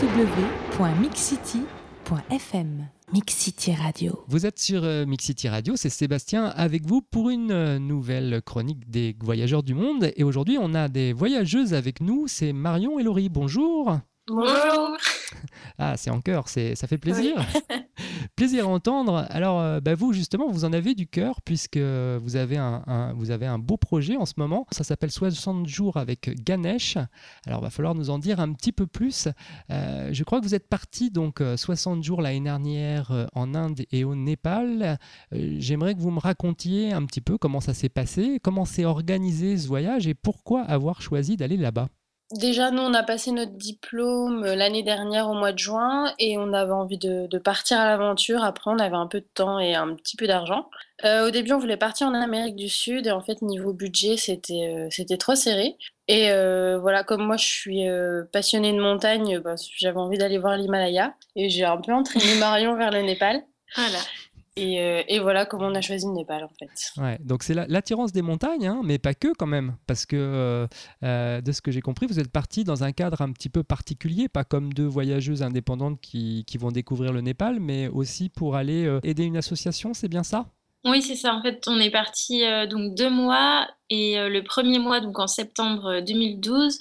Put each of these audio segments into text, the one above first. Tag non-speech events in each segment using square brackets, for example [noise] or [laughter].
www.mixcity.fm. Mixcity Radio. Vous êtes sur euh, Mixity Radio, c'est Sébastien avec vous pour une euh, nouvelle chronique des voyageurs du monde. Et aujourd'hui, on a des voyageuses avec nous, c'est Marion et Laurie. Bonjour. Bonjour. Ah, c'est en cœur, c'est, ça fait plaisir. [laughs] plaisir à entendre. Alors, euh, bah, vous, justement, vous en avez du cœur puisque vous avez un, vous avez un beau projet en ce moment. Ça s'appelle 60 jours avec Ganesh. Alors, va falloir nous en dire un petit peu plus. Euh, je crois que vous êtes parti donc 60 jours l'année dernière euh, en Inde et au Népal. j'aimerais que vous me racontiez un petit peu comment ça s'est passé, comment s'est organisé ce voyage et pourquoi avoir choisi d'aller là-bas. Déjà, nous, on a passé notre diplôme euh, l'année dernière au mois de juin et on avait envie de, partir à l'aventure. Après, on avait un peu de temps et un petit peu d'argent. Euh, au début, on voulait partir en Amérique du Sud et en fait, niveau budget, c'était euh, trop serré. Et voilà, comme moi, je suis passionnée de montagne, bah, j'avais envie d'aller voir l'Himalaya et j'ai un peu entraîné Marion vers le Népal. Voilà. Euh, et, voilà comment on a choisi le Népal en fait. Ouais, donc c'est l'attirance des montagnes, hein, mais pas que quand même, parce que euh, euh, de ce que j'ai compris, vous êtes parti dans un cadre un petit peu particulier, pas comme deux voyageuses indépendantes qui, qui vont découvrir le Népal, mais aussi pour aller aider une association, c'est bien ça? Oui, c'est ça. En fait, on est parti donc deux mois et le premier mois, donc en septembre 2012,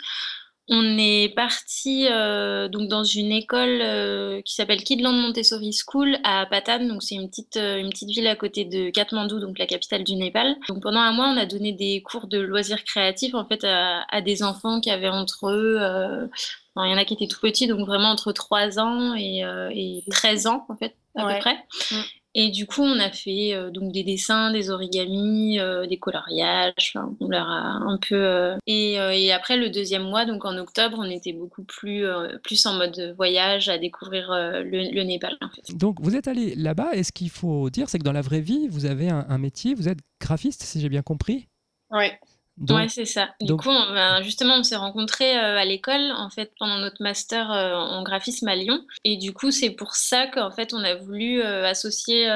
on est parti euh, donc dans une école euh, qui s'appelle Kidland Montessori School à Patan, donc c'est une petite euh, une petite ville à côté de Katmandou, donc la capitale du Népal. Donc pendant un mois, on a donné des cours de loisirs créatifs en fait à, des enfants qui avaient entre eux il y en a qui étaient tout petits, donc vraiment entre 3 ans et, 13 ans, en fait, à peu près. Et du coup, on a fait euh, donc des dessins, des origamis, euh, des coloriages. on leur a un peu. Euh, et, après le deuxième mois, donc en octobre, on était beaucoup plus plus en mode voyage à découvrir le, Népal. Donc vous êtes allé là-bas. Et ce qu'il faut dire, c'est que dans la vraie vie, vous avez un, un métier. Vous êtes graphiste, si j'ai bien compris? Oui. Oui, c'est ça. Du coup, ben, justement, on s'est rencontrés euh, à l'école, en fait, pendant notre master euh, en graphisme à Lyon. Et du coup, c'est pour ça qu'en fait, on a voulu euh, associer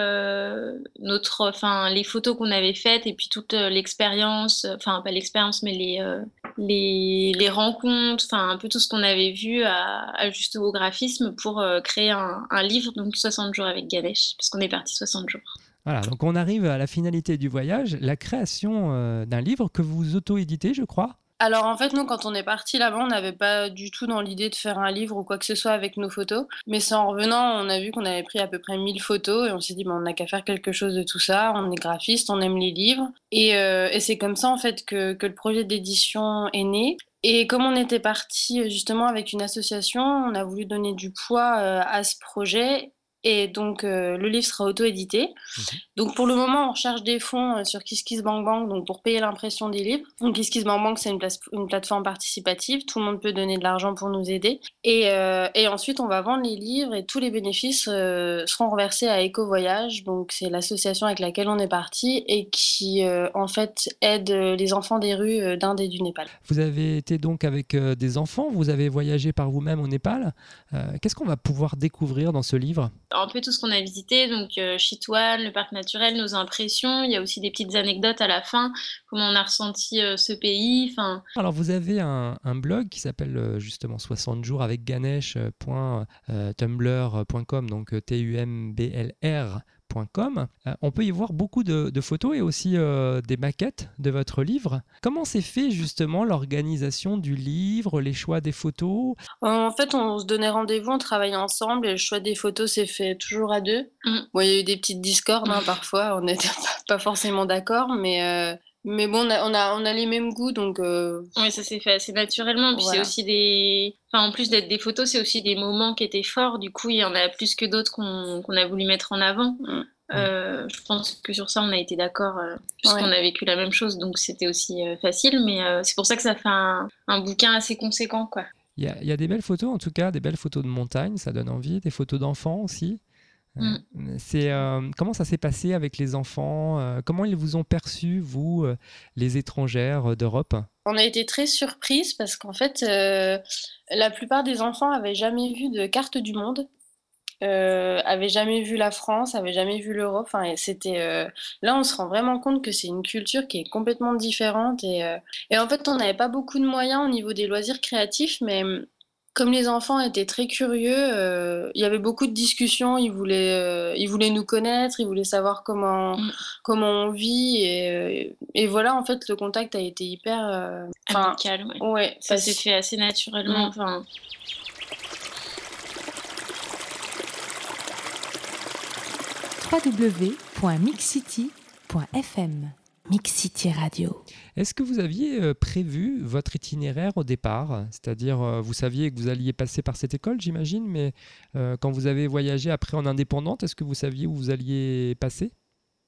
notre, enfin, les photos qu'on avait faites et puis toute l'expérience, enfin, pas l'expérience, mais les, les, les, rencontres, enfin, un peu tout ce qu'on avait vu à, à juste au graphisme pour créer un, un livre, donc 60 jours avec Ganesh, parce qu'on est parti 60 jours. Voilà, donc on arrive à la finalité du voyage, la création euh, d'un livre que vous auto-éditez, je crois. Alors en fait, nous, quand on est parti là-bas, on n'avait pas du tout dans l'idée de faire un livre ou quoi que ce soit avec nos photos. Mais c'est en revenant, on a vu qu'on avait pris à peu près 1000 photos et on s'est dit, on n'a qu'à faire quelque chose de tout ça. On est graphiste, on aime les livres. Et, euh, c'est comme ça en fait que, que le projet d'édition est né. Et comme on était parti justement avec une association, on a voulu donner du poids euh, à ce projet et donc, euh, le livre sera auto-édité. Mhm. Donc, pour le moment, on recherche des fonds euh, sur KissKissBankBank donc pour payer l'impression des livres. Donc, KissKissBankBank, c'est une, une, plateforme participative. Tout le monde peut donner de l'argent pour nous aider. Et, euh, et, ensuite, on va vendre les livres et tous les bénéfices seront reversés à EcoVoyage. Donc, c'est l'association avec laquelle on est parti et qui, en fait, aide les enfants des rues d'Inde et du Népal. Vous avez été donc avec des enfants. Vous avez voyagé par vous-même au Népal. Qu'est-ce qu'on va pouvoir découvrir dans ce livre? Un peu tout ce qu'on a visité, donc euh, Chitwan, le parc naturel, nos impressions. Il y a aussi des petites anecdotes à la fin, comment on a ressenti euh, ce pays. Enfin. Alors vous avez un, blog qui s'appelle euh, justement 60 jours avec ganesh.tumblr.com, donc T-U-M-B-L-R euh, on peut y voir beaucoup de, photos et aussi euh, des maquettes de votre livre. Comment s'est fait justement l'organisation du livre, les choix des photos? En fait, on se donnait rendez-vous, on travaillait ensemble et le choix des photos s'est fait toujours à deux. Mm. il y a eu des petites discordes hein, parfois, on n'était [laughs] pas forcément d'accord, mais... Euh, mais bon, on a, on a, les mêmes goûts, donc... Oui, ça s'est fait assez naturellement. Puis c'est aussi des... Enfin, en plus d'être des photos, c'est aussi des moments qui étaient forts. Du coup, il y en a plus que d'autres qu'on a voulu mettre en avant. Mm. Euh, je pense que sur ça, on a été d'accord, euh, puisqu'on a vécu la même chose, donc c'était aussi euh, facile. Mais c'est pour ça que ça fait un, bouquin assez conséquent. quoi. Il y, a, des belles photos, en tout cas, des belles photos de montagne, ça donne envie, des photos d'enfants aussi. Mm. C'est comment ça s'est passé avec les enfants Comment ils vous ont perçu, vous, les étrangères d'Europe? On a été très surprises parce qu'en fait, la plupart des enfants avaient jamais vu de carte du monde euh, avait jamais vu la France, avait jamais vu l'Europe. Enfin, c'était euh, là, on se rend vraiment compte que c'est une culture qui est complètement différente. Et, euh, et en fait, on n'avait pas beaucoup de moyens au niveau des loisirs créatifs, mais comme les enfants étaient très curieux, euh, il y avait beaucoup de discussions. Ils voulaient, euh, ils voulaient nous connaître, ils voulaient savoir comment, Mm. comment on vit. Et, euh, et voilà, en fait, le contact a été hyper. euh, enfin, Amical, ouais. ouais, Ça s'est fait assez naturellement. Mm. Www.mixcity.fm Mix City Radio. Est-ce que vous aviez euh, prévu votre itinéraire au départ? C'est-à-dire, euh, vous saviez que vous alliez passer par cette école, j'imagine, mais euh, quand vous avez voyagé après en indépendante, est-ce que vous saviez où vous alliez passer?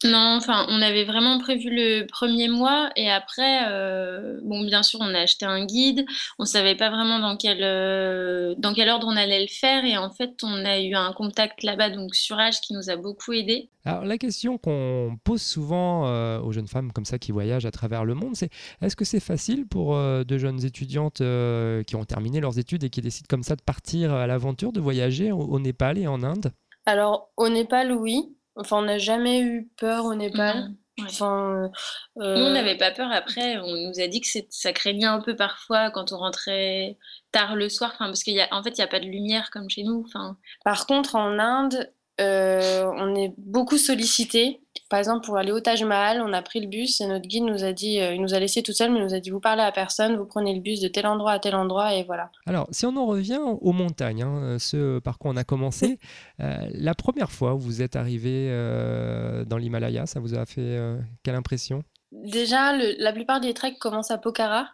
Non, enfin, on avait vraiment prévu le premier mois et après, euh, bon, bien sûr, on a acheté un guide. On savait pas vraiment dans quel, euh, dans quel ordre on allait le faire et en fait, on a eu un contact là-bas, donc Surage, qui nous a beaucoup aidé. Alors, la question qu'on pose souvent euh, aux jeunes femmes comme ça qui voyagent à travers le monde, c'est est-ce que c'est facile pour euh, de jeunes étudiantes euh, qui ont terminé leurs études et qui décident comme ça de partir à l'aventure, de voyager au, au Népal et en Inde? Alors, au Népal, oui. Enfin, on n'a jamais eu peur au Népal. Ouais. Enfin, euh, Nous, on n'avait pas peur. Après, on nous a dit que ça craignait un peu parfois quand on rentrait tard le soir, enfin, parce qu'en en fait, il n'y a pas de lumière comme chez nous. Enfin, Par contre, en Inde, euh, on est beaucoup sollicité. Par exemple, pour aller au Taj Mahal, on a pris le bus et notre guide nous a dit, euh, il nous a laissé tout seul, mais il nous a dit, vous parlez à personne, vous prenez le bus de tel endroit à tel endroit et voilà. Alors, si on en revient aux montagnes, hein, ce par quoi on a commencé, euh, la première fois où vous êtes arrivé euh, dans l'Himalaya, ça vous a fait euh, quelle impression? Déjà, le- la plupart des treks commencent à Pokhara.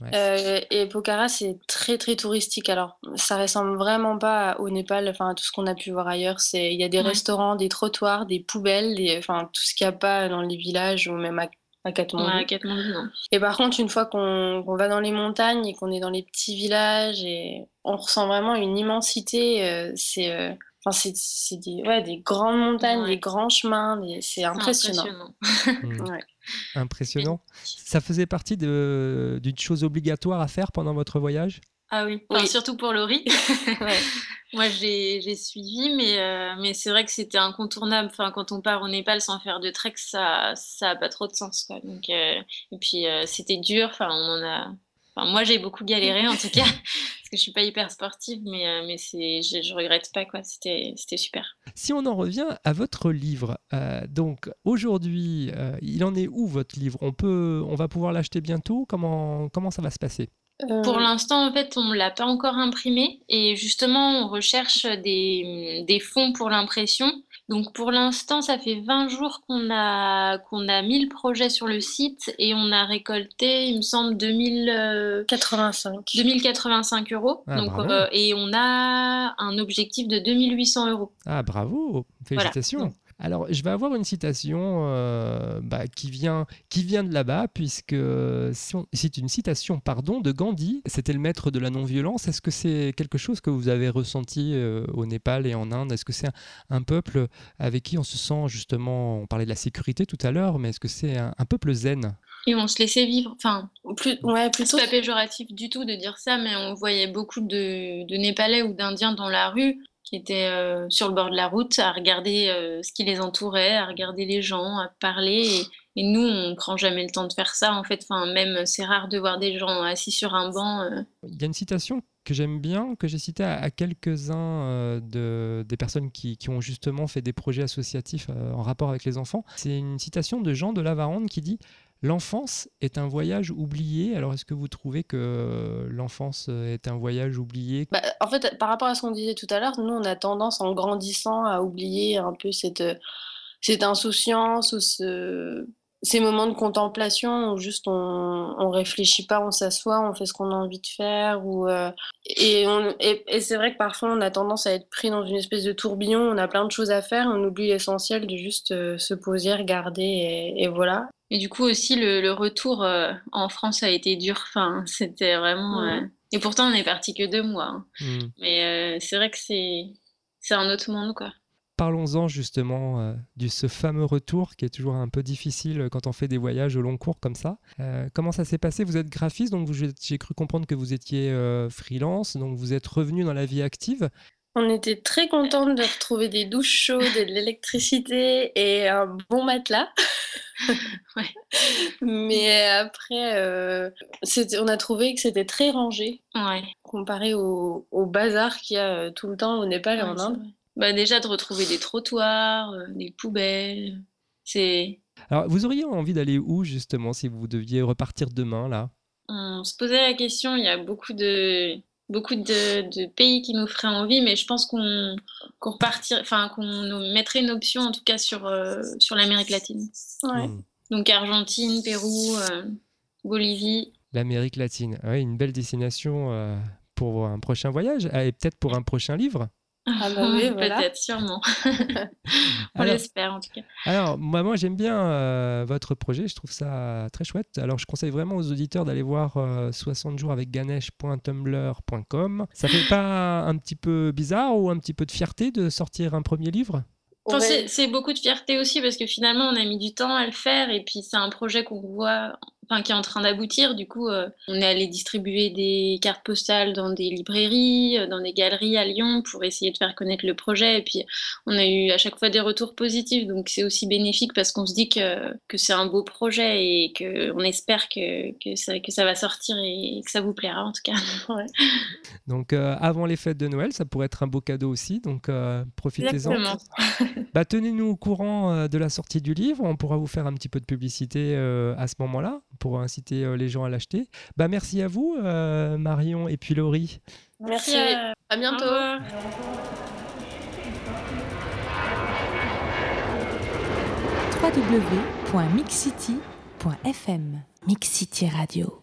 Ouais. Euh, et Pokhara, c'est très très touristique. Alors, ça ressemble vraiment pas au Népal, enfin à tout ce qu'on a pu voir ailleurs. C'est, il y a des Ouais. restaurants, des trottoirs, des poubelles, des, enfin tout ce qu'il n'y a pas dans les villages ou même à, à Katmandou. ouais, à Katmandou, non. Et par contre, une fois qu'on va dans les montagnes et qu'on est dans les petits villages, et on ressent vraiment une immensité. euh, c'est, euh, enfin c'est, c'est des, ouais, des grandes montagnes, des grands chemins, c'est impressionnant. [laughs] Ouais. Impressionnant. Ça faisait partie de- d'une chose obligatoire à faire pendant votre voyage? Ah oui, Enfin, Oui. surtout pour Laurie. [laughs] Ouais. Moi, j'ai j'ai suivi, mais, euh, mais c'est vrai que c'était incontournable. Enfin, quand on part au Népal sans faire de trek, ça ça a pas trop de sens, quoi. Donc, euh, et puis, euh, c'était dur. Enfin, on en a... Enfin, moi, j'ai beaucoup galéré, en tout cas, [laughs] parce que je suis pas hyper sportive, mais, euh, mais c'est, je, je regrette pas, quoi. C'était c'était super. Si on en revient à votre livre, euh, donc aujourd'hui, euh, il en est où votre livre? On peut, on va pouvoir l'acheter bientôt? Comment, comment ça va se passer? Euh, Pour l'instant, en fait, on ne l'a pas encore imprimé et justement, on recherche des, des fonds pour l'impression. Donc, pour l'instant, ça fait 20 jours qu'on a, qu'on a mis le projet sur le site et on a récolté, il me semble, 2000, euh, 85. 2085 euros. Ah, Donc, euh, et on a un objectif de 2800 euros. Ah bravo, félicitations. Voilà. Alors, je vais avoir une citation euh, bah, qui, vient, qui vient de là-bas, puisque on- c'est une citation pardon, de Gandhi. C'était le maître de la non-violence. Est-ce que c'est quelque chose que vous avez ressenti euh, au Népal et en Inde? Est-ce que c'est un, un peuple avec qui on se sent justement, on parlait de la sécurité tout à l'heure, mais est-ce que c'est un, un peuple zen? Et on se laissait vivre. Enfin, Plus, ouais, C'est plutôt. pas péjoratif du tout de dire ça, mais on voyait beaucoup de, de Népalais ou d'Indiens dans la rue qui étaient euh, sur le bord de la route à regarder euh, ce qui les entourait, à regarder les gens, à parler. Et, nous, on prend jamais le temps de faire ça. En fait, enfin, même c'est rare de voir des gens assis sur un banc. euh. Il y a une citation que j'aime bien, que j'ai citée à, quelques-uns euh, de, des personnes qui, qui ont justement fait des projets associatifs euh, en rapport avec les enfants. C'est une citation de Jean de Lavarande qui dit L'enfance est un voyage oublié. Alors, est-ce que vous trouvez que l'enfance euh, est un voyage oublié? Bah, en fait, par rapport à ce qu'on disait tout à l'heure, nous, on a tendance, en grandissant, à oublier un peu cette, euh, cette insouciance ou ce, ces moments de contemplation où juste on, on réfléchit pas, on s'assoit, on fait ce qu'on a envie de faire. Ou, euh, et on- et, et c'est vrai que parfois, on a tendance à être pris dans une espèce de tourbillon, on a plein de choses à faire, on oublie l'essentiel de juste euh, se poser, regarder, et, et voilà. Et du coup aussi, le, le retour euh, en France a été dur. Enfin, [laughs] c'était vraiment. Et pourtant, on est parti que deux mois. hein. Hmm. Mais euh, c'est vrai que c'est c'est un autre monde, quoi. Parlons-en justement euh, de ce fameux retour qui est toujours un peu difficile quand on fait des voyages au long cours comme ça. Euh, comment ça s'est passé? Vous êtes graphiste, donc vous- j'ai cru comprendre que vous étiez euh, freelance, donc vous êtes revenu dans la vie active. On était très contente de retrouver des douches chaudes et de l'électricité et un bon matelas. [laughs] Ouais. Mais après, euh, on a trouvé que c'était très rangé Ouais. comparé au, au bazar qu'il y a euh, tout le temps au Népal et Ouais, en Inde. Bah, déjà de retrouver des trottoirs, euh, des poubelles. C'est. Alors, vous auriez envie d'aller où justement si vous deviez repartir demain là? On se posait la question, il y a beaucoup de, beaucoup de, de pays qui nous feraient envie, mais je pense qu'on qu'on repartir, enfin, qu'on nous mettrait une option en tout cas sur, euh, sur l'Amérique latine. Ouais. Hmm. Donc Argentine, Pérou, euh, Bolivie. L'Amérique latine. Oui, une belle destination euh, pour un prochain voyage ah, et peut-être pour un prochain livre. Ah bah [laughs] oui, voilà. Peut-être, sûrement. [laughs] On Alors- l'espère en tout cas. Alors, moi, moi j'aime bien euh, votre projet, je trouve ça très chouette. Alors, je conseille vraiment aux auditeurs d'aller voir euh, 60 jours avec ganesh.tumblr.com. Ça fait pas un petit peu bizarre ou un petit peu de fierté de sortir un premier livre? Enfin, c'est beaucoup de fierté aussi parce que finalement on a mis du temps à le faire et puis c'est un projet qu'on voit, enfin qui est en train d'aboutir. Du coup, euh, on est allé distribuer des cartes postales dans des librairies, euh, dans des galeries à Lyon pour essayer de faire connaître le projet. Et puis on a eu à chaque fois des retours positifs, donc c'est aussi bénéfique parce qu'on se dit que, que c'est un beau projet et que on espère que, que, ça, que ça va sortir et que ça vous plaira en tout cas. [laughs] Donc, euh, avant les fêtes de Noël, ça pourrait être un beau cadeau aussi. Donc, euh, profitez-en. Exactement. [laughs] Bah, Tenez-nous au courant de la sortie du livre. On pourra vous faire un petit peu de publicité euh, à ce moment-là pour inciter euh, les gens à l'acheter. Bah, merci à vous, euh, Marion et puis Laurie. Merci. à- À bientôt. revoir. www.mixcity.fm Mix City Radio.